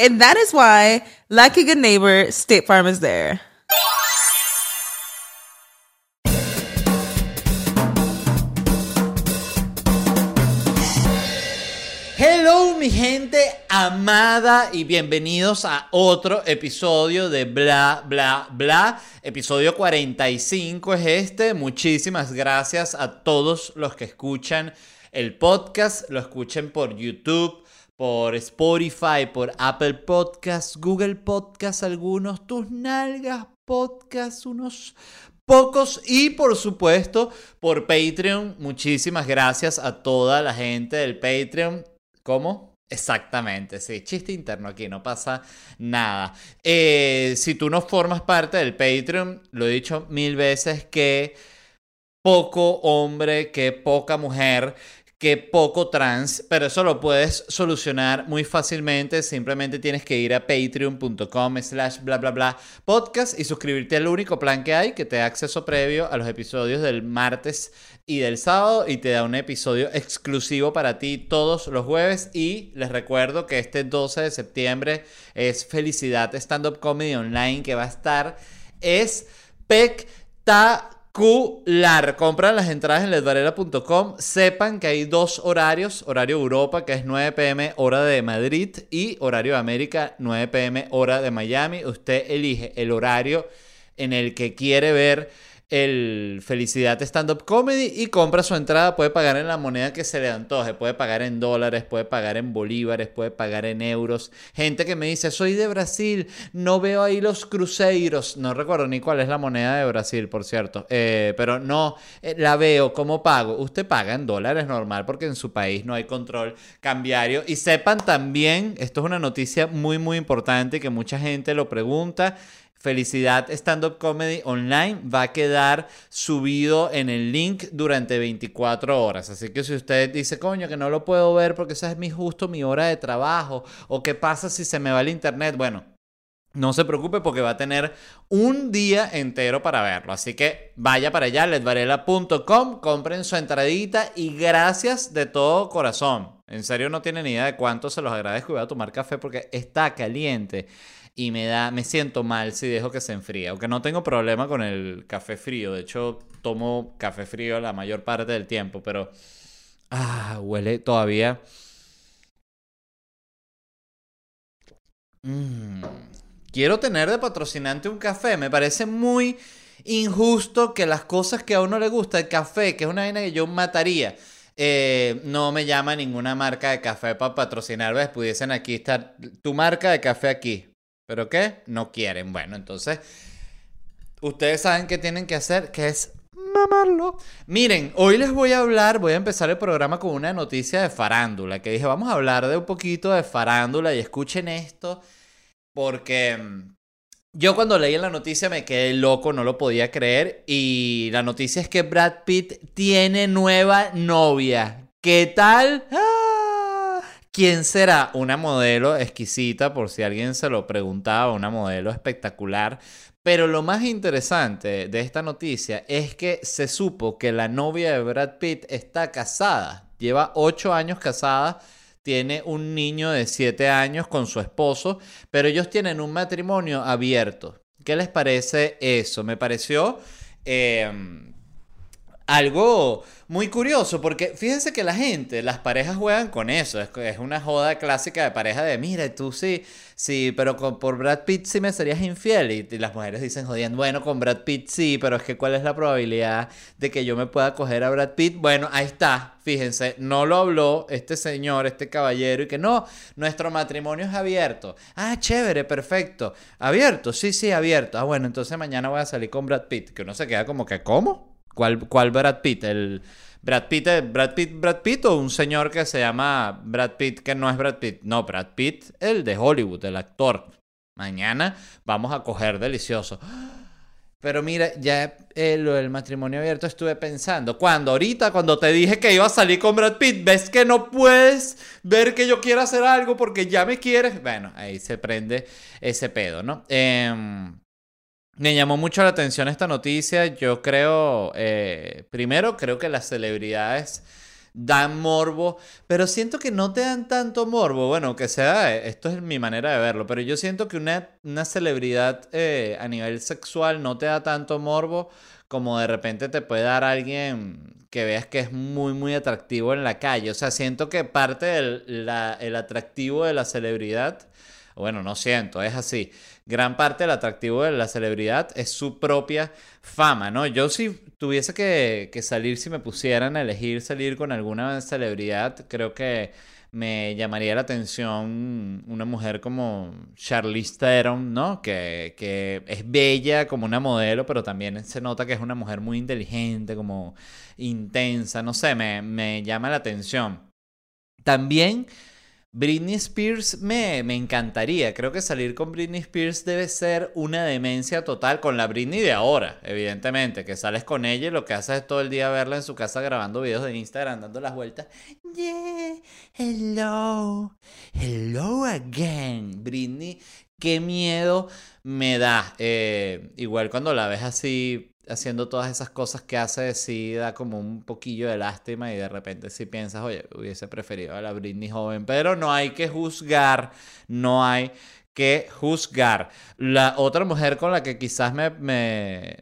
And that is why, like a good neighbor, State Farm is there. Hello mi gente amada y bienvenidos a otro episodio de Bla Bla Bla. Episodio 45 es este. Muchísimas gracias a todos los que escuchan el podcast, lo escuchen por YouTube, por Spotify, por Apple Podcasts, Google Podcasts, algunos, tus nalgas podcasts, unos pocos y por supuesto por Patreon. Muchísimas gracias a toda la gente del Patreon. ¿Cómo? Exactamente, sí, chiste interno aquí, no pasa nada. Eh, si tú no formas parte del Patreon, lo he dicho mil veces que poco hombre, que poca mujer que poco trans, pero eso lo puedes solucionar muy fácilmente. Simplemente tienes que ir a patreon.com slash bla bla bla podcast y suscribirte al único plan que hay que te da acceso previo a los episodios del martes y del sábado y te da un episodio exclusivo para ti todos los jueves. Y les recuerdo que este 12 de septiembre es Felicidad Stand Up Comedy Online que va a estar espectacular Cular. Compran las entradas en ledvarela.com. Sepan que hay dos horarios: horario Europa, que es 9 pm, hora de Madrid, y horario América, 9 pm, hora de Miami. Usted elige el horario en el que quiere ver el Felicidad Stand Up Comedy y compra su entrada. Puede pagar en la moneda que se le antoje. Puede pagar en dólares, puede pagar en bolívares, puede pagar en euros. Gente que me dice, soy de Brasil, no veo ahí los cruceiros. No recuerdo ni cuál es la moneda de Brasil, por cierto. Eh, pero no eh, la veo. ¿Cómo pago? Usted paga en dólares normal porque en su país no hay control cambiario. Y sepan también, esto es una noticia muy, muy importante que mucha gente lo pregunta. Felicidad Stand Up Comedy Online va a quedar subido en el link durante 24 horas. Así que si usted dice, coño, que no lo puedo ver porque esa es mi justo mi hora de trabajo, o qué pasa si se me va el internet, bueno, no se preocupe porque va a tener un día entero para verlo. Así que vaya para allá, ledvarela.com, compren su entradita y gracias de todo corazón. En serio no tienen idea de cuánto se los agradezco y voy a tomar café porque está caliente y me da me siento mal si dejo que se enfríe, aunque no tengo problema con el café frío, de hecho tomo café frío la mayor parte del tiempo, pero ah, huele todavía mm. Quiero tener de patrocinante un café, me parece muy injusto que las cosas que a uno le gusta, el café, que es una vaina que yo mataría, eh, no me llama ninguna marca de café para patrocinar. ¿Ves? Pudiesen aquí estar tu marca de café aquí. ¿Pero qué? No quieren. Bueno, entonces, ustedes saben qué tienen que hacer, que es mamarlo. Miren, hoy les voy a hablar, voy a empezar el programa con una noticia de farándula, que dije, vamos a hablar de un poquito de farándula y escuchen esto, porque mm, yo cuando leí la noticia me quedé loco, no lo podía creer, y la noticia es que Brad Pitt tiene nueva novia. ¿Qué tal? ¡Ah! ¿Quién será? Una modelo exquisita, por si alguien se lo preguntaba, una modelo espectacular. Pero lo más interesante de esta noticia es que se supo que la novia de Brad Pitt está casada. Lleva ocho años casada. tiene un niño de 7 años con su esposo, pero ellos tienen un matrimonio abierto. ¿Qué les parece eso? Me pareció em, algo muy curioso, porque fíjense que la gente, las parejas juegan con eso. Es, una joda clásica de pareja de, mira, tú sí, sí, pero por Brad Pitt sí me serías infiel. Y, las mujeres dicen, jodiendo, bueno, con Brad Pitt sí, pero es que cuál es la probabilidad de que yo me pueda coger a Brad Pitt. Bueno, ahí está, fíjense, no lo habló este señor, este caballero, y que no, nuestro matrimonio es abierto. Ah, chévere, perfecto. Abierto, sí, sí, abierto. Ah, bueno, entonces mañana voy a salir con Brad Pitt, que uno se queda como que, ¿cómo? ¿Cuál, ¿Cuál Brad Pitt? ¿El Brad Pitt, Brad Pitt, Brad Pitt o un señor que se llama Brad Pitt que no es Brad Pitt? No, Brad Pitt, el de Hollywood, el actor. Mañana vamos a coger delicioso. Pero mira, ya eh, lo del matrimonio abierto estuve pensando. Cuando ahorita, cuando te dije que iba a salir con Brad Pitt, ves que no puedes ver que yo quiero hacer algo porque ya me quieres. Bueno, ahí se prende ese pedo, ¿no? Eh, me llamó mucho la atención esta noticia. Yo creo, eh, primero, creo que las celebridades dan morbo, pero siento que no te dan tanto morbo. Bueno, que sea, esto es mi manera de verlo, pero yo siento que una, una celebridad eh, a nivel sexual no te da tanto morbo como de repente te puede dar alguien que veas que es muy, muy atractivo en la calle. O sea, siento que parte del el atractivo de la celebridad, bueno, no siento, es así gran parte del atractivo de la celebridad es su propia fama, ¿no? Yo si tuviese que, salir, si me pusieran a elegir salir con alguna celebridad, creo que me llamaría la atención una mujer como Charlize Theron, ¿no? Que, que, es bella como una modelo, pero también se nota que es una mujer muy inteligente, como intensa, no sé, me, me llama la atención. También Britney Spears me, me, encantaría. Creo que salir con Britney Spears debe ser una demencia total con la Britney de ahora, evidentemente. Que sales con ella y lo que haces es todo el día verla en su casa grabando videos de Instagram, dando las vueltas. Yeah, hello, hello again. Britney, qué miedo me da. Eh, igual cuando la ves así haciendo todas esas cosas que hace, sí da como un poquillo de lástima y de repente si piensas, oye, hubiese preferido a la Britney joven, pero no hay que juzgar, no hay que juzgar. La otra mujer con la que quizás me, me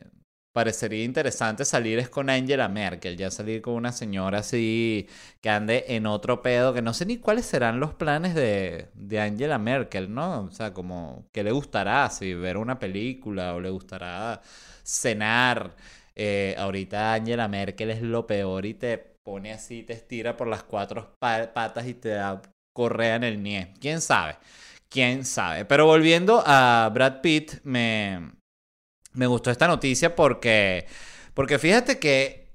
parecería interesante salir es con Angela Merkel, ya salir con una señora así que ande en otro pedo, que no sé ni cuáles serán los planes de, de Angela Merkel, ¿no? O sea, como que le gustará, si ver una película o le gustará cenar. Eh, ahorita Angela Merkel es lo peor y te pone así, te estira por las cuatro patas y te da correa en el nie. ¿Quién sabe? ¿Quién sabe? Pero volviendo a Brad Pitt, me, me gustó esta noticia porque, porque fíjate que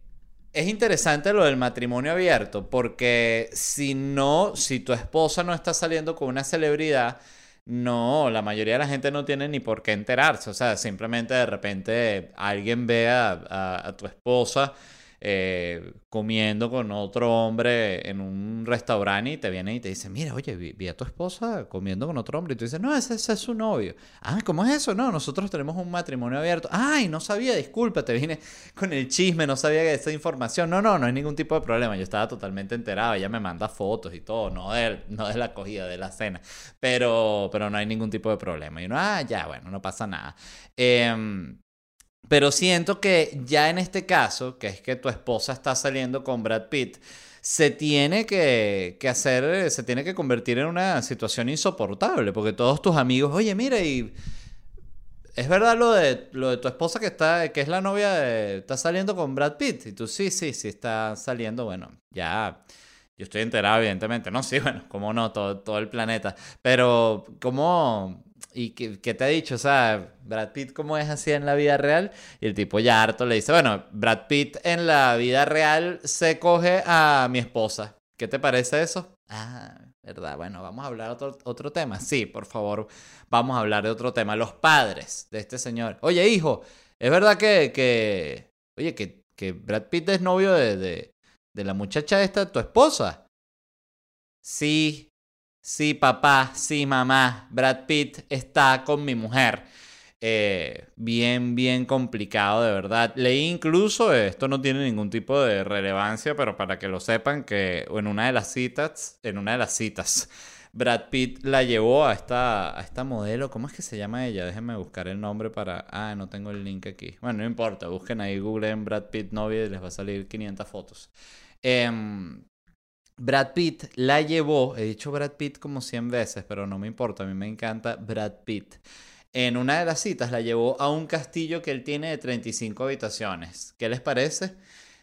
es interesante lo del matrimonio abierto, porque si no, si tu esposa no está saliendo con una celebridad, no, la mayoría de la gente no tiene ni por qué enterarse. O sea, simplemente de repente alguien ve a, tu esposa eh, comiendo con otro hombre en un restaurante y te viene y te dice, mira, oye, vi, a tu esposa comiendo con otro hombre. Y tú dices, no, ese, es su novio. Ah, ¿cómo es eso? No, nosotros tenemos un matrimonio abierto. Ay, no sabía, disculpa, te vine con el chisme, no sabía esa información. No, no, no hay ningún tipo de problema. Yo estaba totalmente enterado. Ella me manda fotos y todo, no de, no de la acogida, de la cena. Pero, pero no hay ningún tipo de problema. Y uno, ah, ya, bueno, no pasa nada. Eh, pero siento que ya en este caso, que es que tu esposa está saliendo con Brad Pitt, se tiene que, hacer, se tiene que convertir en una situación insoportable, porque todos tus amigos, oye, mira, y es verdad lo de, lo de tu esposa que está, que es la novia está saliendo con Brad Pitt, y tú sí, sí, sí está saliendo, bueno, ya, yo estoy enterado, evidentemente, no, sí, bueno, como no, todo, todo el planeta, pero ¿cómo ¿Y qué, te ha dicho? O sea, Brad Pitt, ¿cómo es así en la vida real? Y el tipo ya harto le dice, bueno, Brad Pitt en la vida real se coge a mi esposa. ¿Qué te parece eso? Ah, ¿verdad? Bueno, vamos a hablar otro, otro tema. Sí, por favor, vamos a hablar de otro tema. Los padres de este señor. Oye, hijo, ¿es verdad que, que oye, que, que Brad Pitt es novio de, de, de la muchacha esta, tu esposa? Sí, Sí, papá, sí, mamá, Brad Pitt está con mi mujer. eh, bien, bien complicado, de verdad. Leí incluso, esto no tiene ningún tipo de relevancia, pero para que lo sepan, que en una de las citas, en una de las citas, Brad Pitt la llevó a esta, a esta modelo. ¿Cómo es que se llama ella? Déjenme buscar el nombre para... Ah, no tengo el link aquí. Bueno, no importa. Busquen ahí, Google en Brad Pitt novia y les va a salir 500 fotos. Em, Brad Pitt la llevó, he dicho Brad Pitt como 100 veces, pero no me importa, a mí me encanta Brad Pitt en una de las citas la llevó a un castillo que él tiene de 35 habitaciones. ¿Qué les parece?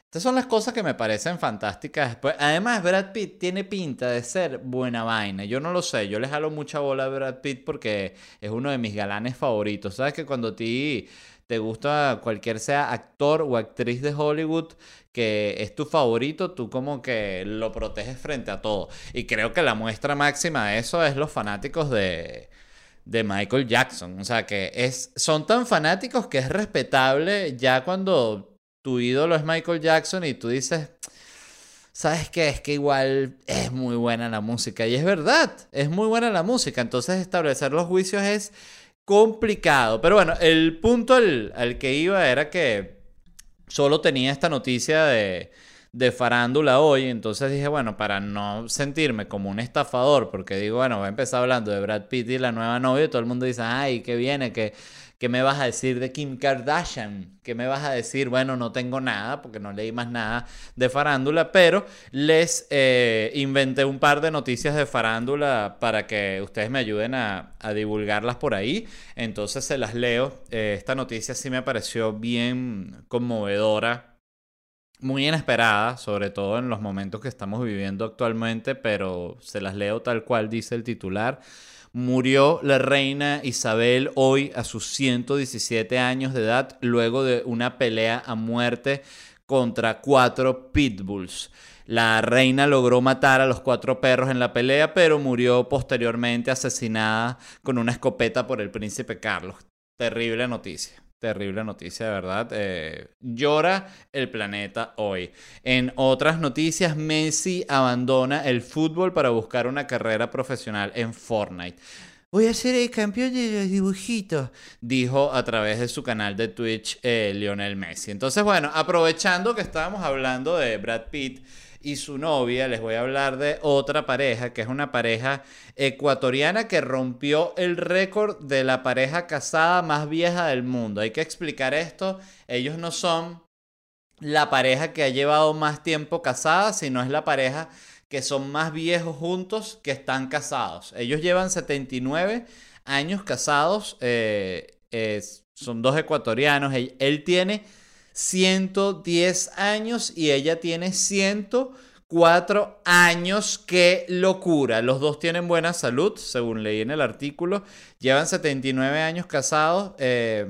Estas son las cosas que me parecen fantásticas. además, Brad Pitt tiene pinta de ser buena vaina. Yo no lo sé. Yo le jalo mucha bola a Brad Pitt porque es uno de mis galanes favoritos. ¿Sabes que cuando ti te gusta cualquier sea actor o actriz de Hollywood que es tu favorito, tú como que lo proteges frente a todo. Y creo que la muestra máxima de eso es los fanáticos de de Michael Jackson. O sea, que es, son tan fanáticos que es respetable ya cuando tu ídolo es Michael Jackson y tú dices, ¿sabes qué? Es que igual es muy buena la música. Y es verdad, es muy buena la música. Entonces establecer los juicios es complicado. Pero bueno, el punto al, al que iba era que solo tenía esta noticia de de farándula hoy, entonces dije, bueno, para no sentirme como un estafador, porque digo, bueno, voy a empezar hablando de Brad Pitt y la nueva novia, y todo el mundo dice, ay, qué viene, que... ¿Qué me vas a decir de Kim Kardashian? ¿Qué me vas a decir? Bueno, no tengo nada porque no leí más nada de farándula, pero les eh, inventé un par de noticias de farándula para que ustedes me ayuden a, divulgarlas por ahí. Entonces se las leo. Eh, esta noticia sí me pareció bien conmovedora muy inesperada, sobre todo en los momentos que estamos viviendo actualmente, pero se las leo tal cual dice el titular. Murió la reina Isabel hoy a sus 117 años de edad luego de una pelea a muerte contra cuatro pitbulls. La reina logró matar a los cuatro perros en la pelea, pero murió posteriormente asesinada con una escopeta por el príncipe Carlos. Terrible noticia. Terrible noticia, de verdad. Eh, llora el planeta hoy. En otras noticias, Messi abandona el fútbol para buscar una carrera profesional en Fortnite. Voy a ser el campeón de los dibujitos, dijo a través de su canal de Twitch eh, Lionel Messi. Entonces, bueno, aprovechando que estábamos hablando de Brad Pitt, y su novia, les voy a hablar de otra pareja, que es una pareja ecuatoriana que rompió el récord de la pareja casada más vieja del mundo. Hay que explicar esto, ellos no son la pareja que ha llevado más tiempo casada, sino es la pareja que son más viejos juntos que están casados. Ellos llevan 79 años casados, eh, son dos ecuatorianos, él tiene 110 años y ella tiene 104 años. ¡Qué locura! Los dos tienen buena salud, según leí en el artículo. Llevan 79 años casados. Eh,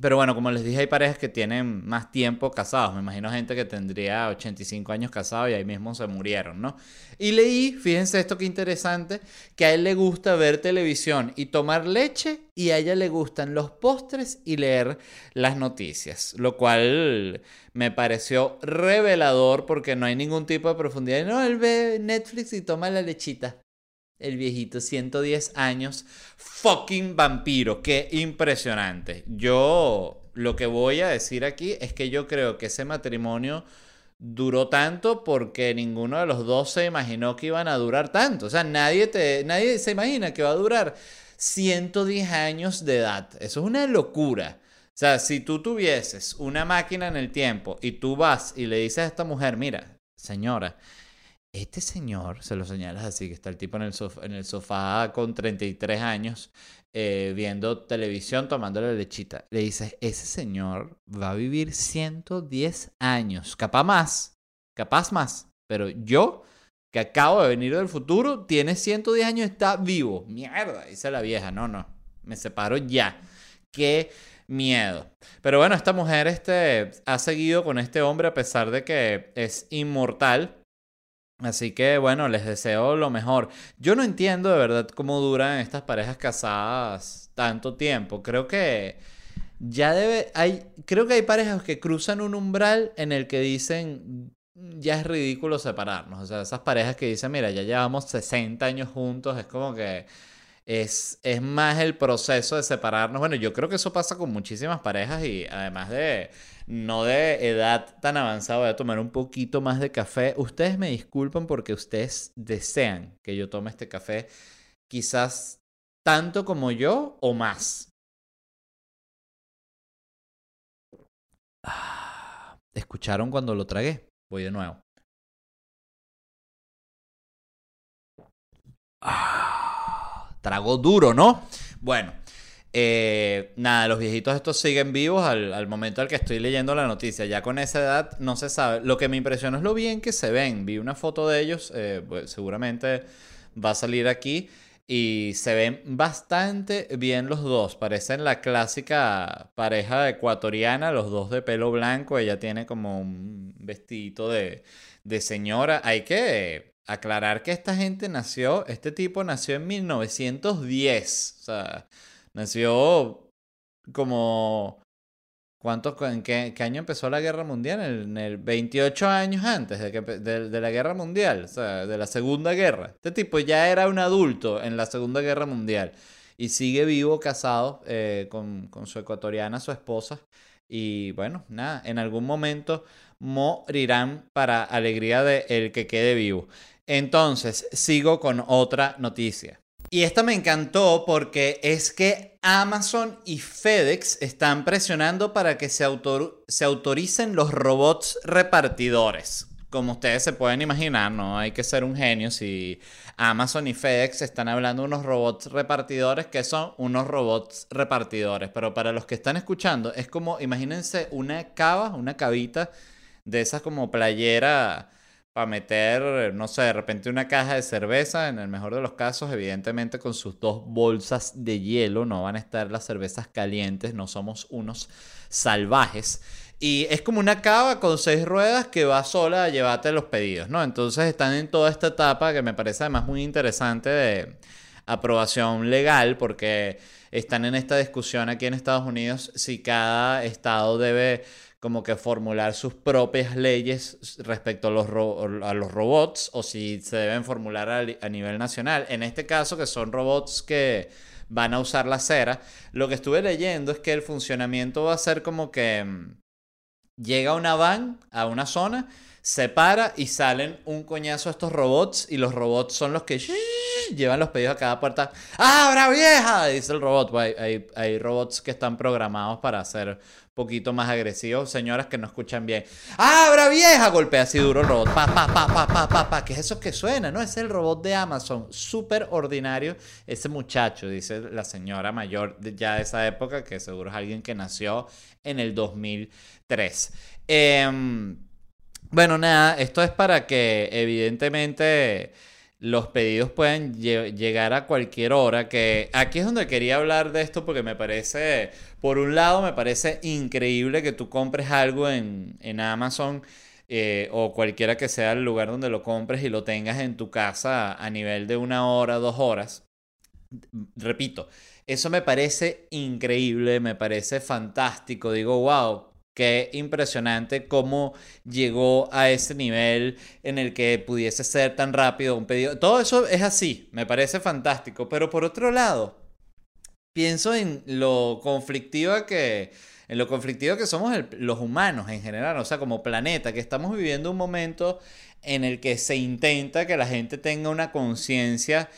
pero bueno, como les dije, hay parejas que tienen más tiempo casados. Me imagino gente que tendría 85 años casados y ahí mismo se murieron, ¿no? Y leí, fíjense esto que interesante, que a él le gusta ver televisión y tomar leche y a ella le gustan los postres y leer las noticias. Lo cual me pareció revelador porque no hay ningún tipo de profundidad. No, él ve Netflix y toma la lechita. El viejito, 110 años, fucking vampiro, qué impresionante. Yo lo que voy a decir aquí es que yo creo que ese matrimonio duró tanto porque ninguno de los dos se imaginó que iban a durar tanto. O sea, nadie, te, nadie se imagina que va a durar 110 años de edad. Eso es una locura. O sea, si tú tuvieses una máquina en el tiempo y tú vas y le dices a esta mujer, mira, señora, este señor, se lo señalas así, que está el tipo en el sofá, con 33 años, eh, viendo televisión, tomando la lechita. Le dices, ese señor va a vivir 110 años, capaz más, capaz más. Pero yo, que acabo de venir del futuro, tiene 110 años, está vivo. Mierda, dice la vieja. No, no, me separo ya. Qué miedo. Pero bueno, esta mujer este, ha seguido con este hombre a pesar de que es inmortal. Así que bueno, les deseo lo mejor. Yo no entiendo de verdad cómo duran estas parejas casadas tanto tiempo. Creo que ya debe hay creo que hay parejas que cruzan un umbral en el que dicen ya es ridículo separarnos. O sea, esas parejas que dicen, mira, ya llevamos 60 años juntos, es como que Es, es más el proceso de separarnos. Bueno, yo creo que eso pasa con muchísimas parejas y además de no de edad tan avanzada, voy a tomar un poquito más de café. Ustedes me disculpan porque ustedes desean que yo tome este café quizás tanto como yo o más. Ah, ¿Escucharon cuando lo tragué? Voy de nuevo. Ah, trago duro, ¿no? Bueno, eh, nada, los viejitos estos siguen vivos al, momento al que estoy leyendo la noticia. Ya con esa edad no se sabe. Lo que me impresiona es lo bien que se ven. Vi una foto de ellos, eh, pues, seguramente va a salir aquí. Y se ven bastante bien los dos. Parecen la clásica pareja ecuatoriana, los dos de pelo blanco. Ella tiene como un vestidito de, de señora. Hay que aclarar que esta gente nació, este tipo nació en 1910. O sea, nació como... ¿Cuántos, ¿En qué, año empezó la guerra mundial? En el, 28 años antes de, que, de, la guerra mundial, o sea, de la segunda guerra. Este tipo ya era un adulto en la segunda guerra mundial y sigue vivo, casado eh, con, con su ecuatoriana, su esposa. Y bueno, nada, en algún momento morirán para alegría de el que quede vivo. Entonces, sigo con otra noticia. Y esta me encantó porque es que Amazon y FedEx están presionando para que se, autoricen los robots repartidores. Como ustedes se pueden imaginar, no hay que ser un genio si Amazon y FedEx están hablando de unos robots repartidores que son unos robots repartidores. Pero para los que están escuchando, es como, imagínense una cava, una cavita de esas como playera para meter, no sé, de repente una caja de cerveza, en el mejor de los casos, evidentemente con sus dos bolsas de hielo, no van a estar las cervezas calientes, no somos unos salvajes. Y es como una cava con seis ruedas que va sola a llevarte los pedidos, ¿no? Entonces están en toda esta etapa que me parece además muy interesante de aprobación legal porque están en esta discusión aquí en Estados Unidos si cada estado debe como que formular sus propias leyes respecto a los, a los robots o si se deben formular a, nivel nacional. En este caso, que son robots que van a usar la cera, lo que estuve leyendo es que el funcionamiento va a ser como que mm, llega una van a una zona, se para y salen un coñazo estos robots y los robots son los que llevan los pedidos a cada puerta. ¡Abra vieja! Dice el robot. Hay, hay, hay, robots que están programados para ser poquito más agresivos. Señoras que no escuchan bien. ¡Abra vieja! Golpea así duro el robot. Pa, pa, pa, pa, pa, pa, pa. ¿Qué es eso que suena? No, es el robot de Amazon. Súper ordinario ese muchacho, dice la señora mayor ya de esa época, que seguro es alguien que nació en el 2003. Em, bueno, nada, esto es para que evidentemente los pedidos pueden llegar a cualquier hora, que aquí es donde quería hablar de esto porque me parece, por un lado, me parece increíble que tú compres algo en, Amazon eh, o cualquiera que sea el lugar donde lo compres y lo tengas en tu casa a nivel de una hora, dos horas. Repito, eso me parece increíble, me parece fantástico. Digo, wow, Qué impresionante cómo llegó a ese nivel en el que pudiese ser tan rápido un pedido. Todo eso es así, me parece fantástico. Pero por otro lado, pienso en lo conflictiva que, en lo conflictivo que somos los humanos en general, o sea, como planeta, que estamos viviendo un momento en el que se intenta que la gente tenga una conciencia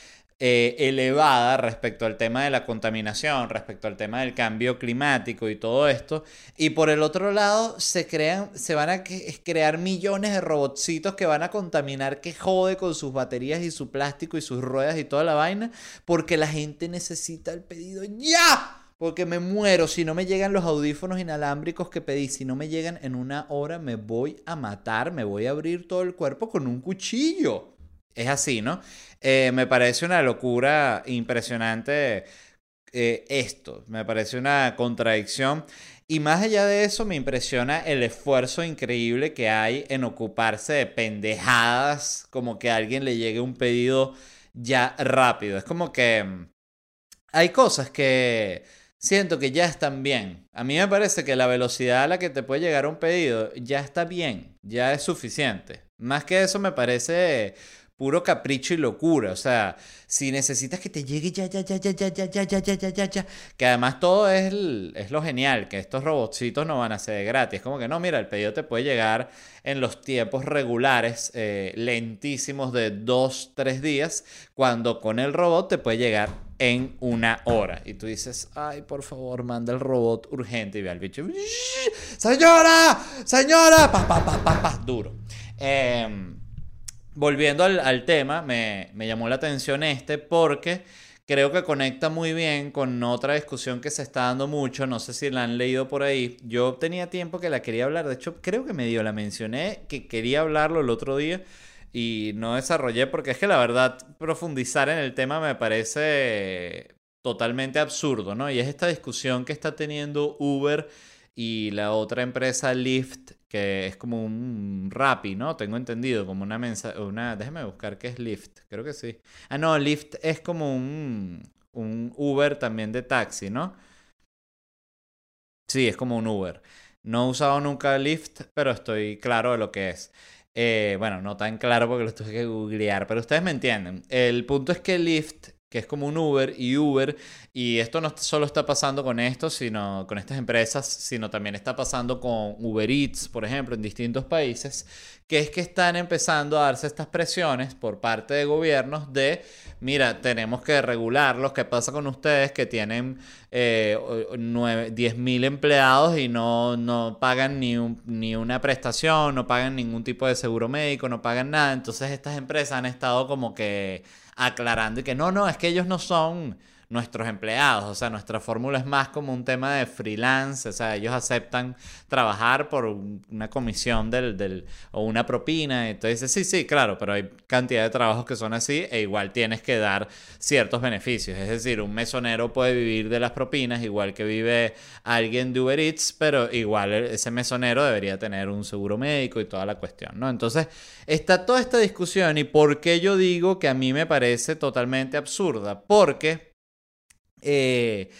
eh, elevada respecto al tema de la contaminación, respecto al tema del cambio climático y todo esto. Y por el otro lado, se crean, se van a crear millones de robotcitos que van a contaminar que jode con sus baterías y su plástico y sus ruedas y toda la vaina, porque la gente necesita el pedido ya. Porque me muero si no me llegan los audífonos inalámbricos que pedí. Si no me llegan en una hora, me voy a matar. Me voy a abrir todo el cuerpo con un cuchillo. Es así, ¿no? Eh, me parece una locura impresionante eh, esto. Me parece una contradicción. Y más allá de eso, me impresiona el esfuerzo increíble que hay en ocuparse de pendejadas, como que a alguien le llegue un pedido ya rápido. Es como que mm, hay cosas que siento que ya están bien. A mí me parece que la velocidad a la que te puede llegar un pedido ya está bien, ya es suficiente. Más que eso me parece puro capricho y locura. O sea, si necesitas que te llegue ya, ya, ya, ya, ya, ya, ya, ya, ya, ya, ya, ya. Que además todo es, es lo genial, que estos robotcitos no van a ser gratis. Como que no, mira, el pedido te puede llegar en los tiempos regulares, lentísimos de dos, tres días, cuando con el robot te puede llegar en una hora. Y tú dices, ay, por favor, manda el robot urgente y ve al bicho. Señora, señora, pa, pa, pa, pa, pa, duro. Eh, volviendo al, tema, me, llamó la atención este porque creo que conecta muy bien con otra discusión que se está dando mucho, no sé si la han leído por ahí. Yo tenía tiempo que la quería hablar, de hecho creo que medio la mencioné, que quería hablarlo el otro día y no desarrollé porque es que la verdad profundizar en el tema me parece totalmente absurdo, ¿no? Y es esta discusión que está teniendo Uber y la otra empresa Lyft que es como un Rappi, ¿no? Tengo entendido, como una mensaje, una, déjeme buscar qué es Lyft, creo que sí. Ah, no, Lyft es como un, un Uber también de taxi, ¿no? Sí, es como un Uber. No he usado nunca Lyft, pero estoy claro de lo que es. Eh, bueno, no tan claro porque lo tuve que googlear, pero ustedes me entienden. El punto es que Lyft que es como un Uber y Uber, y esto no solo está pasando con esto, sino con estas empresas, sino también está pasando con Uber Eats, por ejemplo, en distintos países, que es que están empezando a darse estas presiones por parte de gobiernos de, mira, tenemos que regularlos, ¿qué pasa con ustedes que tienen eh, 10 mil empleados y no, no pagan ni, ni una prestación, no pagan ningún tipo de seguro médico, no pagan nada? Entonces estas empresas han estado como que aclarando y que no, no, es que ellos no son nuestros empleados, o sea, nuestra fórmula es más como un tema de freelance, o sea, ellos aceptan trabajar por una comisión del, del, o una propina, entonces sí, sí, claro, pero hay cantidad de trabajos que son así e igual tienes que dar ciertos beneficios, es decir, un mesonero puede vivir de las propinas, igual que vive alguien de Uber Eats, pero igual ese mesonero debería tener un seguro médico y toda la cuestión, ¿no? Entonces, está toda esta discusión y por qué yo digo que a mí me parece totalmente absurda, porque eh,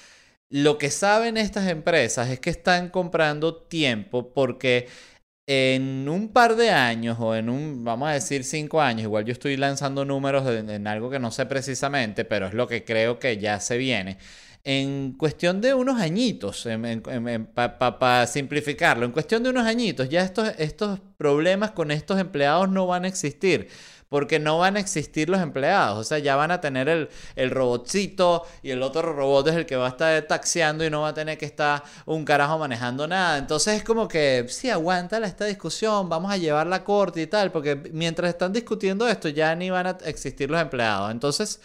lo que saben estas empresas es que están comprando tiempo porque en un par de años o en un, vamos a decir, cinco años, igual yo estoy lanzando números en, algo que no sé precisamente, pero es lo que creo que ya se viene. En cuestión de unos añitos, para simplificarlo, en cuestión de unos añitos, ya estos, estos problemas con estos empleados no van a existir porque no van a existir los empleados. O sea, ya van a tener el, el robotcito y el otro robot es el que va a estar taxiando y no va a tener que estar un carajo manejando nada. Entonces es como que, sí, aguántala esta discusión, vamos a llevarla corta y tal, porque mientras están discutiendo esto ya ni van a existir los empleados. Entonces,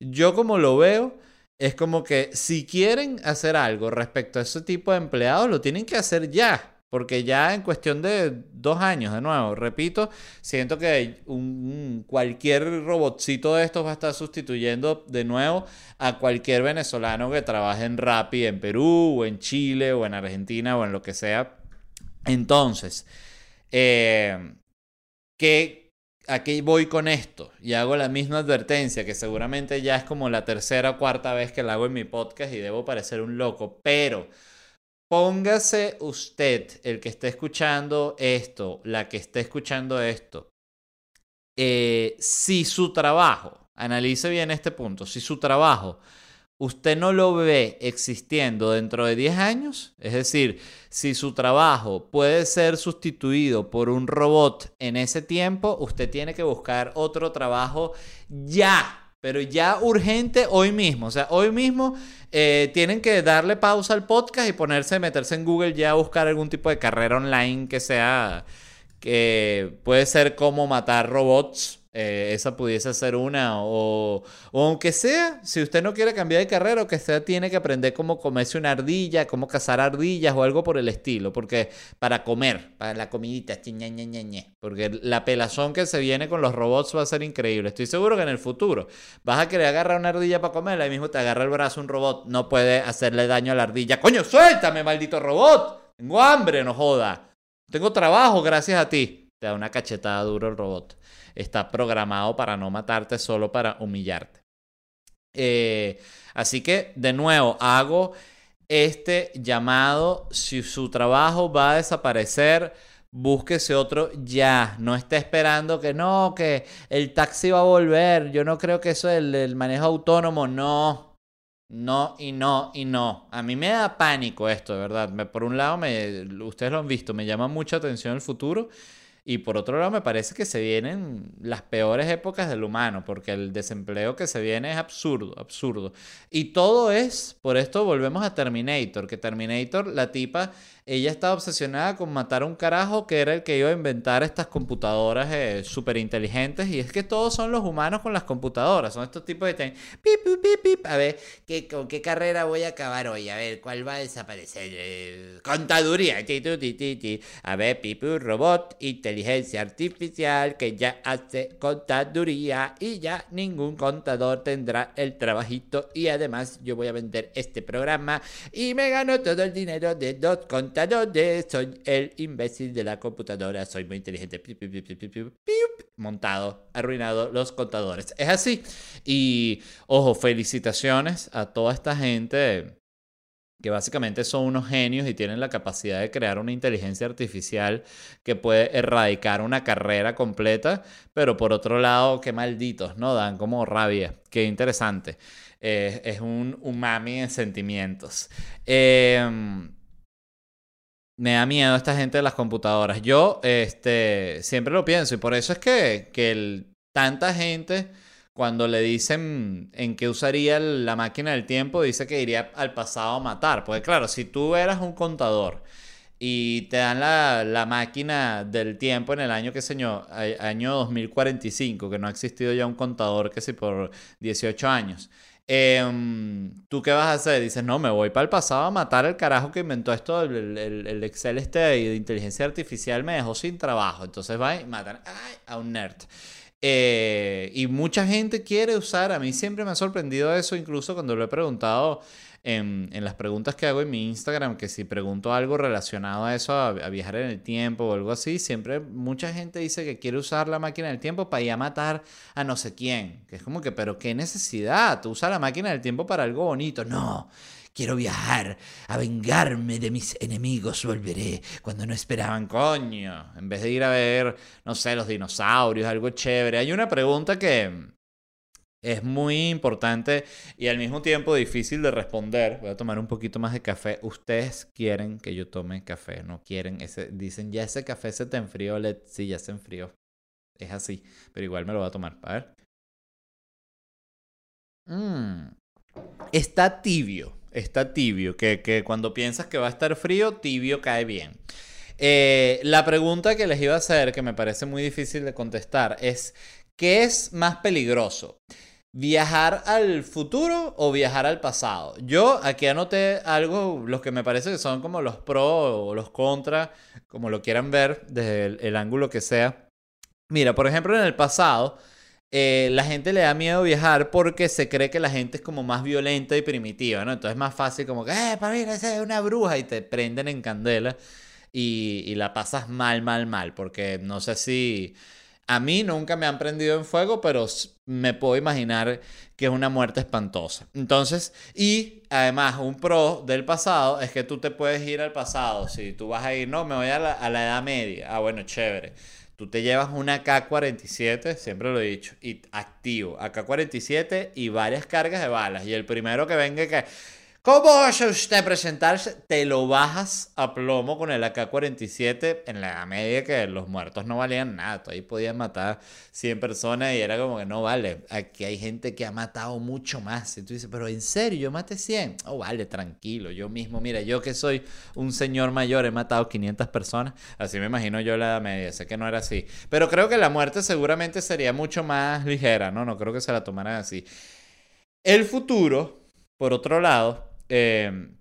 yo como lo veo... Es como que si quieren hacer algo respecto a ese tipo de empleados, lo tienen que hacer ya. Porque ya en cuestión de dos años, de nuevo, repito, siento que un, cualquier robotcito de estos va a estar sustituyendo de nuevo a cualquier venezolano que trabaje en Rappi en Perú o en Chile o en Argentina o en lo que sea. Entonces, eh, ¿qué, ¿a qué voy con esto? Y hago la misma advertencia, que seguramente ya es como la tercera o cuarta vez que la hago en mi podcast y debo parecer un loco, pero Póngase usted, el que esté escuchando esto, la que esté escuchando esto, eh, si su trabajo, analice bien este punto, si su trabajo usted no lo ve existiendo dentro de 10 años, es decir, si su trabajo puede ser sustituido por un robot en ese tiempo, usted tiene que buscar otro trabajo ya pero ya urgente hoy mismo. O sea, hoy mismo eh, tienen que darle pausa al podcast y ponerse, meterse en Google ya a buscar algún tipo de carrera online que sea, que puede ser como matar robots eh, esa pudiese ser una. O, aunque sea, si usted no quiere cambiar de carrera, o que sea, tiene que aprender cómo comerse una ardilla, cómo cazar ardillas o algo por el estilo. Porque para comer, para la comidita, porque la pelazón que se viene con los robots va a ser increíble. Estoy seguro que en el futuro vas a querer agarrar una ardilla para comerla y mismo te agarra el brazo un robot. No puede hacerle daño a la ardilla. ¡Coño, suéltame, maldito robot! Tengo hambre, no joda. Tengo trabajo gracias a ti. Te da una cachetada duro el robot está programado para no matarte, solo para humillarte. Eh, así que, de nuevo, hago este llamado. Si su trabajo va a desaparecer búsquese otro ya. No esté esperando que no, que el taxi va a volver. Yo no creo que eso del el manejo autónomo, no. No y no y no. A mí me da pánico esto, de verdad. Me, por un lado, me, ustedes lo han visto, me llama mucha atención el futuro. Y por otro lado, me parece que se vienen las peores épocas del humano, porque el desempleo que se viene es absurdo, absurdo. Y todo es, por esto volvemos a Terminator, que Terminator, la tipa ella estaba obsesionada con matar a un carajo que era el que iba a inventar estas computadoras eh, súper inteligentes. Y es que todos son los humanos con las computadoras. Son estos tipos de... Pip, pip, pip, pip. A ver, ¿qué, ¿con qué carrera voy a acabar hoy? A ver, ¿cuál va a desaparecer? Eh, contaduría. A ver, pipu, robot, inteligencia artificial que ya hace contaduría. Y ya ningún contador tendrá el trabajito. Y además yo voy a vender este programa y me gano todo el dinero de dos contadores soy el imbécil de la computadora, soy muy inteligente. Montado, arruinado los contadores. Es así. Y, ojo, felicitaciones a toda esta gente que básicamente son unos genios y tienen la capacidad de crear una inteligencia artificial que puede erradicar una carrera completa, pero por otro lado, qué malditos, ¿no? Dan como rabia. Qué interesante. Eh, es un umami en sentimientos. Eh, me da miedo esta gente de las computadoras. Yo este, siempre lo pienso y por eso es que, que tanta gente cuando le dicen en qué usaría la máquina del tiempo, dice que iría al pasado a matar. Porque claro, si tú eras un contador y te dan la, la máquina del tiempo en el año, qué sé yo, año 2045, que no ha existido ya un contador que si por 18 años. Em, ¿Tú qué vas a hacer? Dices, no, me voy para el pasado a matar al carajo que inventó esto, el, el, Excel este de inteligencia artificial me dejó sin trabajo. Entonces va y matan a un nerd. Eh, y mucha gente quiere usar, a mí siempre me ha sorprendido eso, incluso cuando lo he preguntado en, en, las preguntas que hago en mi Instagram, que si pregunto algo relacionado a eso, a, viajar en el tiempo o algo así, siempre mucha gente dice que quiere usar la máquina del tiempo para ir a matar a no sé quién. Que es como que, pero qué necesidad, tú usas la máquina del tiempo para algo bonito. No. Quiero viajar, a vengarme de mis enemigos, volveré cuando no esperaban, coño. En vez de ir a ver, no sé, los dinosaurios, algo chévere. Hay una pregunta que, es muy importante y al mismo tiempo difícil de responder. Voy a tomar un poquito más de café. Ustedes quieren que yo tome café, no quieren ese. Dicen, ya ese café se te enfrió. Sí, ya se enfrió. Es así, pero igual me lo voy a tomar. A ver. Mm. Está tibio, está tibio. Que, que, cuando piensas que va a estar frío, tibio cae bien. Eh, la pregunta que les iba a hacer, que me parece muy difícil de contestar, es: ¿qué es más peligroso? ¿Viajar al futuro o viajar al pasado? Yo aquí anoté algo, los que me parece que son como los pro o los contra, como lo quieran ver desde el, ángulo que sea. Mira, por ejemplo, en el pasado, eh, la gente le da miedo viajar porque se cree que la gente es como más violenta y primitiva, ¿no? Entonces es más fácil como que, eh, para esa es una bruja y te prenden en candela y, y la pasas mal, mal, mal, porque no sé si a mí nunca me han prendido en fuego, pero me puedo imaginar que es una muerte espantosa. Entonces, y además un pro del pasado es que tú te puedes ir al pasado. Si tú vas a ir, no, me voy a la, Edad Media. Ah, bueno, chévere. Tú te llevas una K-47, siempre lo he dicho, y activo, AK-47 y varias cargas de balas. Y el primero que venga que ¿Cómo va a usted presentarse? Te lo bajas a plomo con el AK-47 en la media que los muertos no valían nada. Tú ahí podías matar 100 personas y era como que no vale. Aquí hay gente que ha matado mucho más. Y tú dices, pero en serio, yo maté 100. Oh, vale, tranquilo. Yo mismo, mira, yo que soy un señor mayor, he matado 500 personas. Así me imagino yo la media. Sé que no era así. Pero creo que la muerte seguramente sería mucho más ligera, ¿no? No creo que se la tomaran así. El futuro, por otro lado, Em,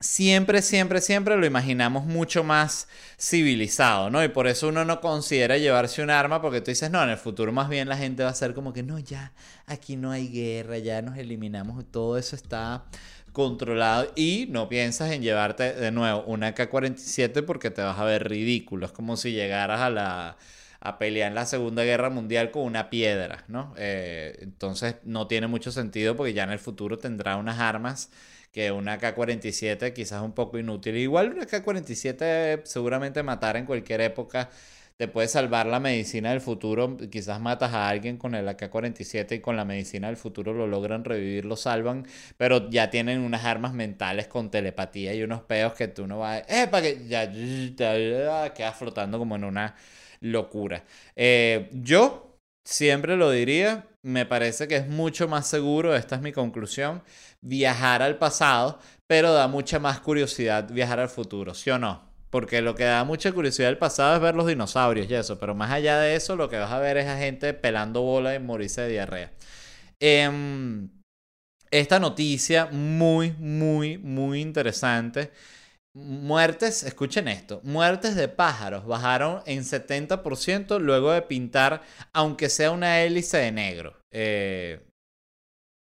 siempre, siempre, siempre lo imaginamos mucho más civilizado, ¿no? Y por eso uno no considera llevarse un arma porque tú dices, no, en el futuro más bien la gente va a ser como que, no, ya, aquí no hay guerra, ya nos eliminamos, todo eso está controlado y no piensas en llevarte de nuevo una K-47 porque te vas a ver ridículo, es como si llegaras a la a pelear en la Segunda Guerra Mundial con una piedra, ¿no? Eh, entonces no tiene mucho sentido porque ya en el futuro tendrá unas armas que una K-47 quizás un poco inútil. Igual una K-47 seguramente matar en cualquier época te puede salvar la medicina del futuro. Quizás matas a alguien con el AK-47 y con la medicina del futuro lo logran revivir, lo salvan, pero ya tienen unas armas mentales con telepatía y unos peos que tú no vas a... para que ya, ya quedas flotando como en una locura. Eh, yo siempre lo diría, me parece que es mucho más seguro, esta es mi conclusión, viajar al pasado, pero da mucha más curiosidad viajar al futuro, ¿sí o no? Porque lo que da mucha curiosidad del pasado es ver los dinosaurios y eso. Pero más allá de eso, lo que vas a ver es a gente pelando bola y morirse de diarrea. Em, esta noticia muy, muy, muy interesante. Muertes, escuchen esto, muertes de pájaros bajaron en 70% luego de pintar, aunque sea una hélice de negro. Eh,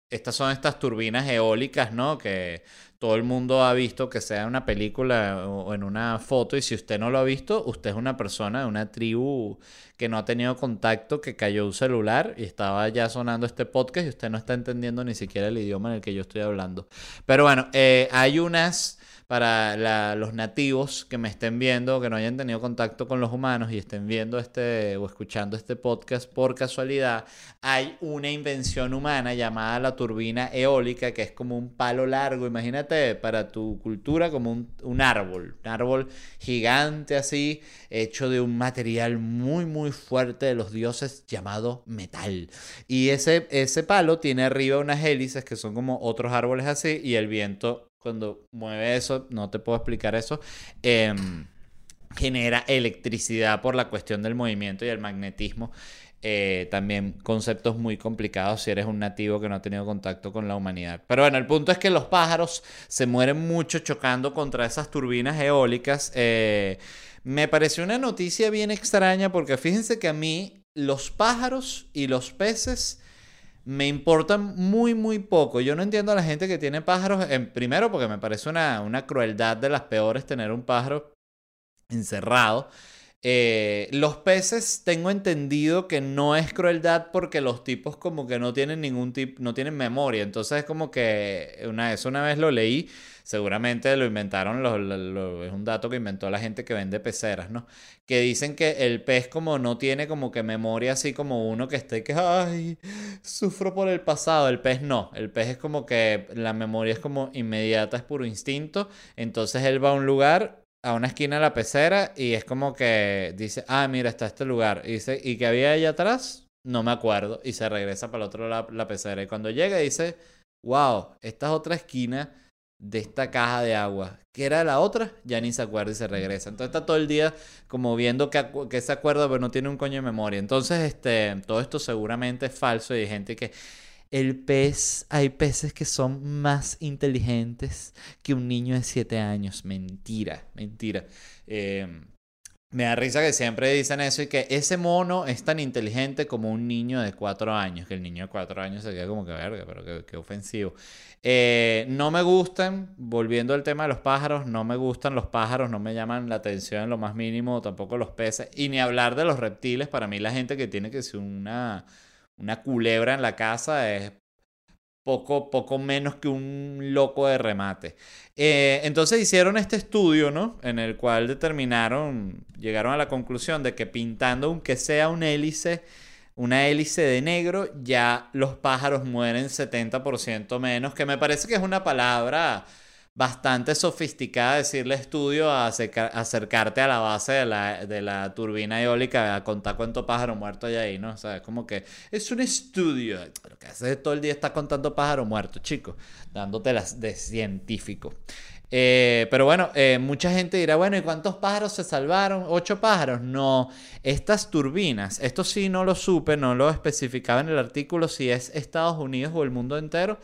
estas son estas turbinas eólicas, ¿no? Que todo el mundo ha visto, que sea en una película o en una foto, y si usted no lo ha visto, usted es una persona de una tribu que no ha tenido contacto, que cayó un celular y estaba ya sonando este podcast y usted no está entendiendo ni siquiera el idioma en el que yo estoy hablando. Pero bueno, eh, hay unas para los nativos que me estén viendo, que no hayan tenido contacto con los humanos y estén viendo este o escuchando este podcast por casualidad, hay una invención humana llamada la turbina eólica, que es como un palo largo, imagínate para tu cultura como un, un árbol, un árbol gigante así, hecho de un material muy muy fuerte de los dioses llamado metal. Y ese, ese palo tiene arriba unas hélices que son como otros árboles así y el viento cuando mueve eso, no te puedo explicar eso, em, genera electricidad por la cuestión del movimiento y el magnetismo. Eh, también conceptos muy complicados si eres un nativo que no ha tenido contacto con la humanidad. Pero bueno, el punto es que los pájaros se mueren mucho chocando contra esas turbinas eólicas. Eh, me pareció una noticia bien extraña porque fíjense que a mí los pájaros y los peces me importan muy, muy poco. Yo no entiendo a la gente que tiene pájaros, en, primero porque me parece una, una crueldad de las peores tener un pájaro encerrado. Eh, los peces tengo entendido que no es crueldad porque los tipos como que no tienen ningún tipo, no tienen memoria. Entonces es como que una vez, una vez lo leí, seguramente lo inventaron, es un dato que inventó la gente que vende peceras, ¿no? Que dicen que el pez como no tiene como que memoria así como uno que esté que, ay, sufro por el pasado. El pez no, el pez es como que la memoria es como inmediata, es puro instinto. Entonces él va a un lugar a una esquina de la pecera y es como que dice, ah, mira, está este lugar. Y dice, ¿y qué había allá atrás? No me acuerdo. Y se regresa para el otro lado la pecera. Y cuando llega dice, wow, esta es otra esquina de esta caja de agua. ¿Qué era la otra? Ya ni se acuerda y se regresa. Entonces está todo el día como viendo que, que se acuerda, pero no tiene un coño de memoria. Entonces, este, todo esto seguramente es falso y hay gente que el pez, hay peces que son más inteligentes que un niño de 7 años. Mentira, mentira. Em, me da risa que siempre dicen eso y que ese mono es tan inteligente como un niño de 4 años. Que el niño de 4 años se queda como que verga, pero qué, ofensivo. Eh, no me gustan, volviendo al tema de los pájaros, no me gustan los pájaros, no me llaman la atención en lo más mínimo, tampoco los peces. Y ni hablar de los reptiles. Para mí, la gente que tiene que ser una una culebra en la casa es poco, poco menos que un loco de remate. Eh, entonces hicieron este estudio, ¿no? En el cual determinaron, llegaron a la conclusión de que pintando aunque sea un hélice, una hélice de negro, ya los pájaros mueren 70% menos, que me parece que es una palabra bastante sofisticada decirle estudio a acercarte a la base de la, de la turbina eólica a contar cuánto pájaro muerto hay ahí, ¿no? O sea, es como que es un estudio. Lo que haces todo el día está contando pájaro muerto, chicos, dándotelas de científico. Eh, pero bueno, eh, mucha gente dirá, bueno, ¿y cuántos pájaros se salvaron? ¿Ocho pájaros? No, estas turbinas, esto sí no lo supe, no lo especificaba en el artículo si es Estados Unidos o el mundo entero,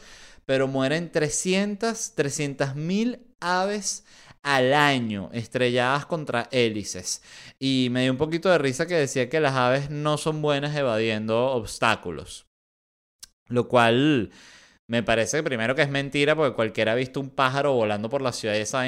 pero mueren 300, 300 mil aves al año estrelladas contra hélices. Y me dio un poquito de risa que decía que las aves no son buenas evadiendo obstáculos. Lo cual me parece primero que es mentira porque cualquiera ha visto un pájaro volando por la ciudad y esa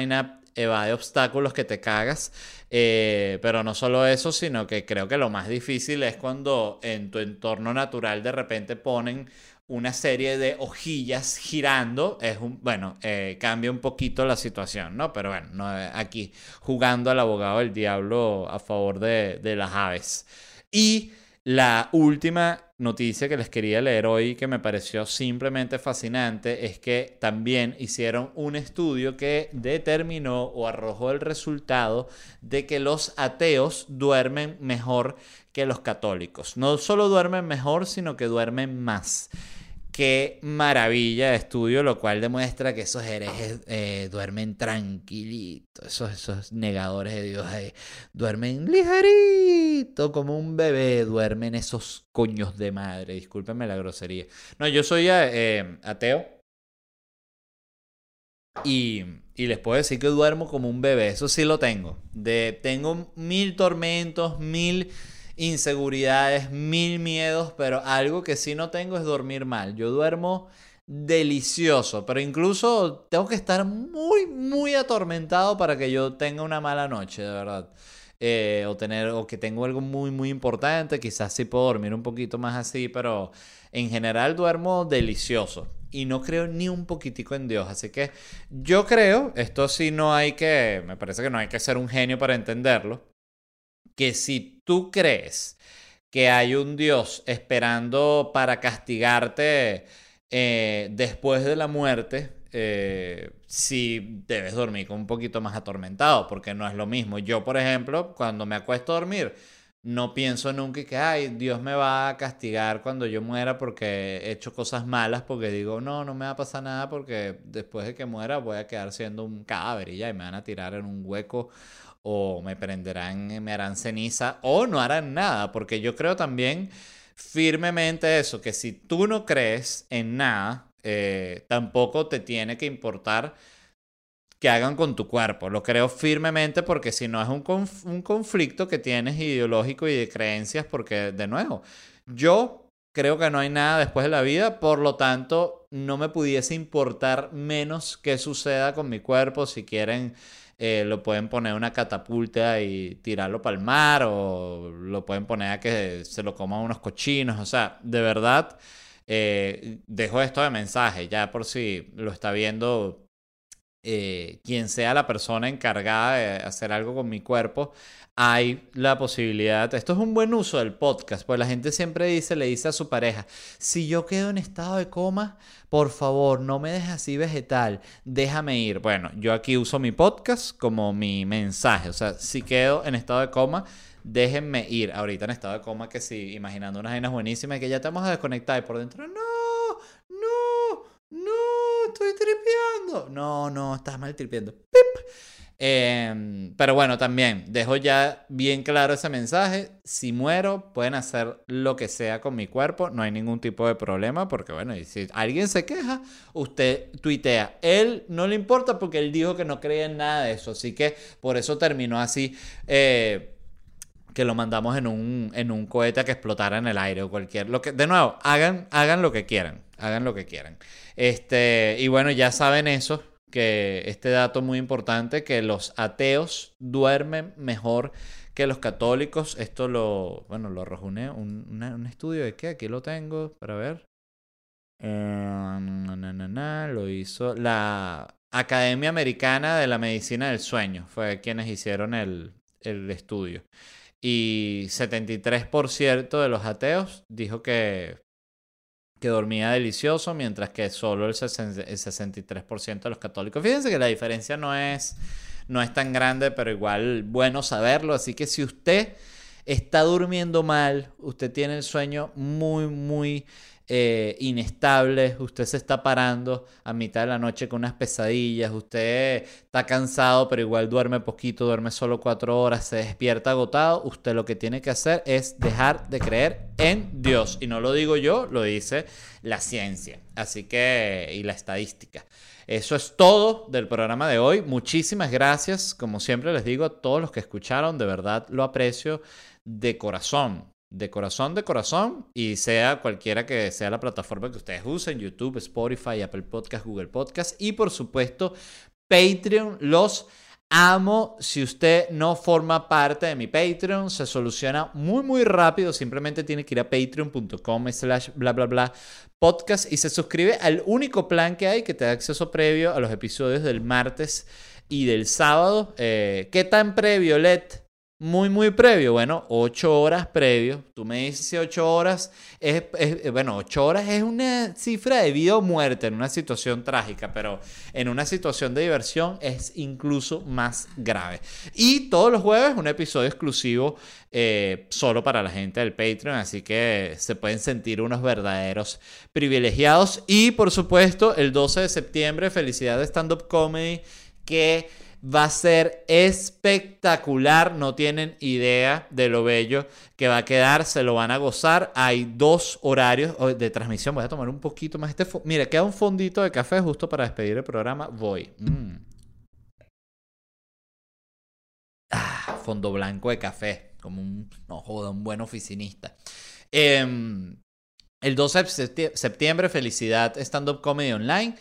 evade obstáculos que te cagas. Eh, pero no solo eso, sino que creo que lo más difícil es cuando en tu entorno natural de repente ponen una serie de hojillas girando, es un, bueno, eh, cambia un poquito la situación, ¿no? Pero bueno, no, aquí jugando al abogado del diablo a favor de, de las aves. Y la última noticia que les quería leer hoy que me pareció simplemente fascinante es que también hicieron un estudio que determinó o arrojó el resultado de que los ateos duermen mejor que los católicos. No solo duermen mejor, sino que duermen más. Qué maravilla de estudio, lo cual demuestra que esos herejes eh, duermen tranquilitos, esos, esos negadores de Dios eh, duermen ligerito, como un bebé, duermen esos coños de madre, discúlpenme la grosería. No, yo soy eh, ateo y, y, les puedo decir que duermo como un bebé, eso sí lo tengo. De, tengo mil tormentos, mil inseguridades, mil miedos, pero algo que sí no tengo es dormir mal. Yo duermo delicioso, pero incluso tengo que estar muy, muy atormentado para que yo tenga una mala noche, de verdad. Eh, o tener o que tengo algo muy muy importante quizás sí puedo dormir un poquito más así pero en general duermo delicioso y no creo ni un poquitico en Dios así que yo creo esto sí no hay que me parece que no hay que ser un genio para entenderlo que si tú crees que hay un Dios esperando para castigarte eh, después de la muerte, eh, si debes dormir con un poquito más atormentado, porque no es lo mismo. Yo, por ejemplo, cuando me acuesto a dormir, no pienso nunca que, ay, Dios me va a castigar cuando yo muera porque he hecho cosas malas, porque digo, no, no me va a pasar nada porque después de que muera voy a quedar siendo un cadáver y ya, y me van a tirar en un hueco o me prenderán, me harán ceniza o no harán nada, porque yo creo también firmemente eso, que si tú no crees en nada, eh, tampoco te tiene que importar que hagan con tu cuerpo. Lo creo firmemente porque si no es un, un conflicto que tienes ideológico y de creencias, porque de nuevo, yo creo que no hay nada después de la vida, por lo tanto, no me pudiese importar menos qué suceda con mi cuerpo si quieren eh, lo pueden poner una catapulta y tirarlo para el mar, o lo pueden poner a que se lo coman unos cochinos. O sea, de verdad, eh, dejo esto de mensaje, ya por si lo está viendo eh, quien sea la persona encargada de hacer algo con mi cuerpo, hay la posibilidad, esto es un buen uso del podcast, pues la gente siempre dice, le dice a su pareja, si yo quedo en estado de coma, por favor, no me dejes así vegetal, déjame ir. Bueno, yo aquí uso mi podcast como mi mensaje, o sea, si quedo en estado de coma, déjenme ir. Ahorita en estado de coma que sí, imaginando unas vainas buenísimas que ya te vamos a desconectar y por dentro, no, no, no, estoy tripeando. No, no, estás mal tripeando. Em, pero bueno, también dejo ya bien claro ese mensaje. Si muero, pueden hacer lo que sea con mi cuerpo. No hay ningún tipo de problema porque, bueno, y si alguien se queja, usted tuitea. Él no le importa porque él dijo que no creía en nada de eso. Así que por eso terminó así. Eh, que lo mandamos en un, en un cohete que explotara en el aire o cualquier. Lo que, de nuevo, hagan, hagan lo que quieran. Hagan lo que quieran. Este, y bueno, ya saben eso que este dato muy importante, que los ateos duermen mejor que los católicos. Esto lo, bueno, lo arrojó un, un, estudio de qué, aquí lo tengo para ver. Eh, lo hizo la Academia Americana de la Medicina del Sueño, fue quienes hicieron el, el estudio. Y 73% de los ateos dijo que que dormía delicioso, mientras que solo el, 63% de los católicos. Fíjense que la diferencia no es, no es tan grande, pero igual bueno saberlo. Así que si usted está durmiendo mal, usted tiene el sueño muy, muy eh, inestable, usted se está parando a mitad de la noche con unas pesadillas, usted está cansado pero igual duerme poquito, duerme solo cuatro horas, se despierta agotado, usted lo que tiene que hacer es dejar de creer en Dios. Y no lo digo yo, lo dice la ciencia. Así que, y la estadística. Eso es todo del programa de hoy. Muchísimas gracias, como siempre les digo, a todos los que escucharon, de verdad lo aprecio de corazón de corazón, de corazón, y sea cualquiera que sea la plataforma que ustedes usen, YouTube, Spotify, Apple Podcast, Google Podcast, y por supuesto Patreon, los amo. Si usted no forma parte de mi Patreon, se soluciona muy, muy rápido. Simplemente tiene que ir a patreon.com slash bla, bla, bla podcast y se suscribe al único plan que hay que te da acceso previo a los episodios del martes y del sábado. Eh, ¿Qué tan previo, Let? Muy, muy previo. Bueno, ocho horas previo. Tú me dices si ocho horas es, bueno, ocho horas es una cifra de vida o muerte en una situación trágica, pero en una situación de diversión es incluso más grave. Y todos los jueves un episodio exclusivo eh, solo para la gente del Patreon, así que se pueden sentir unos verdaderos privilegiados. Y por supuesto, el 12 de septiembre, felicidad de Stand Up Comedy, que va a ser espectacular. No tienen idea de lo bello que va a quedar. Se lo van a gozar. Hay dos horarios de transmisión. Voy a tomar un poquito más. Este Mira, queda un fondito de café justo para despedir el programa. Voy. Mm. Ah, fondo blanco de café. Como un, no joda, un buen oficinista. Em, el 12 de septiembre, felicidad, Stand Up Comedy Online.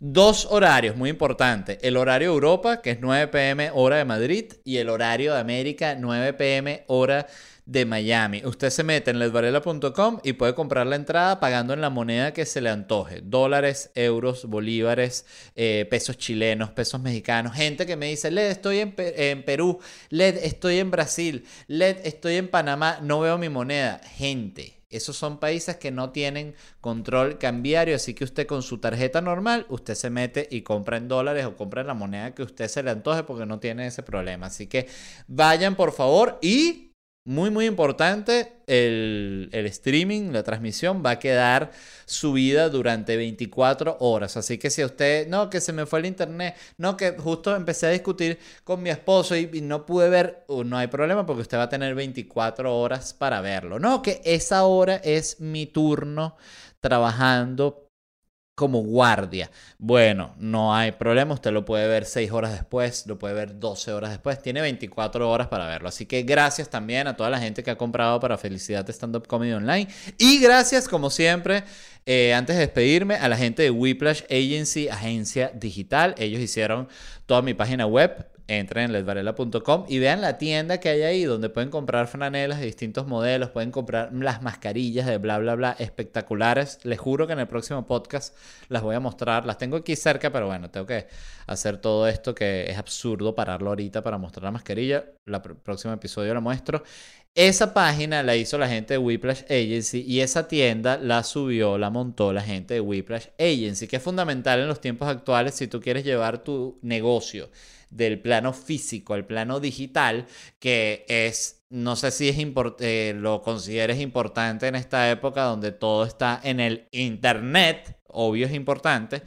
Dos horarios muy importantes. El horario Europa, que es 9 pm hora de Madrid, y el horario de América, 9 pm hora de Miami. Usted se mete en ledvarela.com y puede comprar la entrada pagando en la moneda que se le antoje. Dólares, euros, bolívares, eh, pesos chilenos, pesos mexicanos. Gente que me dice, Led, estoy en Perú, Led, estoy en Brasil, Led, estoy en Panamá, no veo mi moneda. Gente esos son países que no tienen control cambiario, así que usted con su tarjeta normal, usted se mete y compra en dólares o compra en la moneda que usted se le antoje porque no tiene ese problema. Así que vayan por favor y muy, muy importante, el, streaming, la transmisión va a quedar subida durante 24 horas. Así que si usted, no, que se me fue el internet, no, que justo empecé a discutir con mi esposo y, no pude ver, no hay problema porque usted va a tener 24 horas para verlo. No, que esa hora es mi turno trabajando como guardia. Bueno, no hay problema, usted lo puede ver 6 horas después, lo puede ver 12 horas después, tiene 24 horas para verlo. Así que gracias también a toda la gente que ha comprado para Felicidad Stand Up Comedy Online. Y gracias, como siempre, eh, antes de despedirme, a la gente de Whiplash Agency, agencia digital. Ellos hicieron toda mi página web entren en ledvarela.com y vean la tienda que hay ahí donde pueden comprar franelas de distintos modelos, pueden comprar las mascarillas de bla bla bla espectaculares. Les juro que en el próximo podcast las voy a mostrar. Las tengo aquí cerca, pero bueno, tengo que hacer todo esto que es absurdo pararlo ahorita para mostrar la mascarilla. El próximo episodio lo muestro. Esa página la hizo la gente de Whiplash Agency y esa tienda la subió, la montó la gente de Whiplash Agency, que es fundamental en los tiempos actuales si tú quieres llevar tu negocio del plano físico al plano digital, que es, no sé si es eh, lo consideres importante en esta época donde todo está en el Internet, obvio es importante,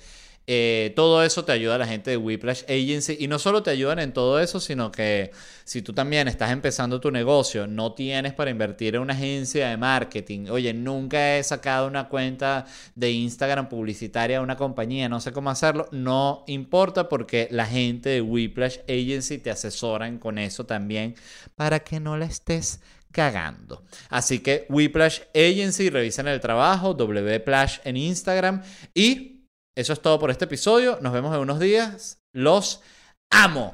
eh, todo eso te ayuda a la gente de Whiplash Agency. Y no solo te ayudan en todo eso, sino que si tú también estás empezando tu negocio, no tienes para invertir en una agencia de marketing, oye, nunca he sacado una cuenta de Instagram publicitaria a una compañía, no sé cómo hacerlo, no importa porque la gente de Whiplash Agency te asesoran con eso también para que no la estés cagando. Así que Whiplash Agency, revisen el trabajo, Wplash en Instagram y eso es todo por este episodio. Nos vemos en unos días. Los amo.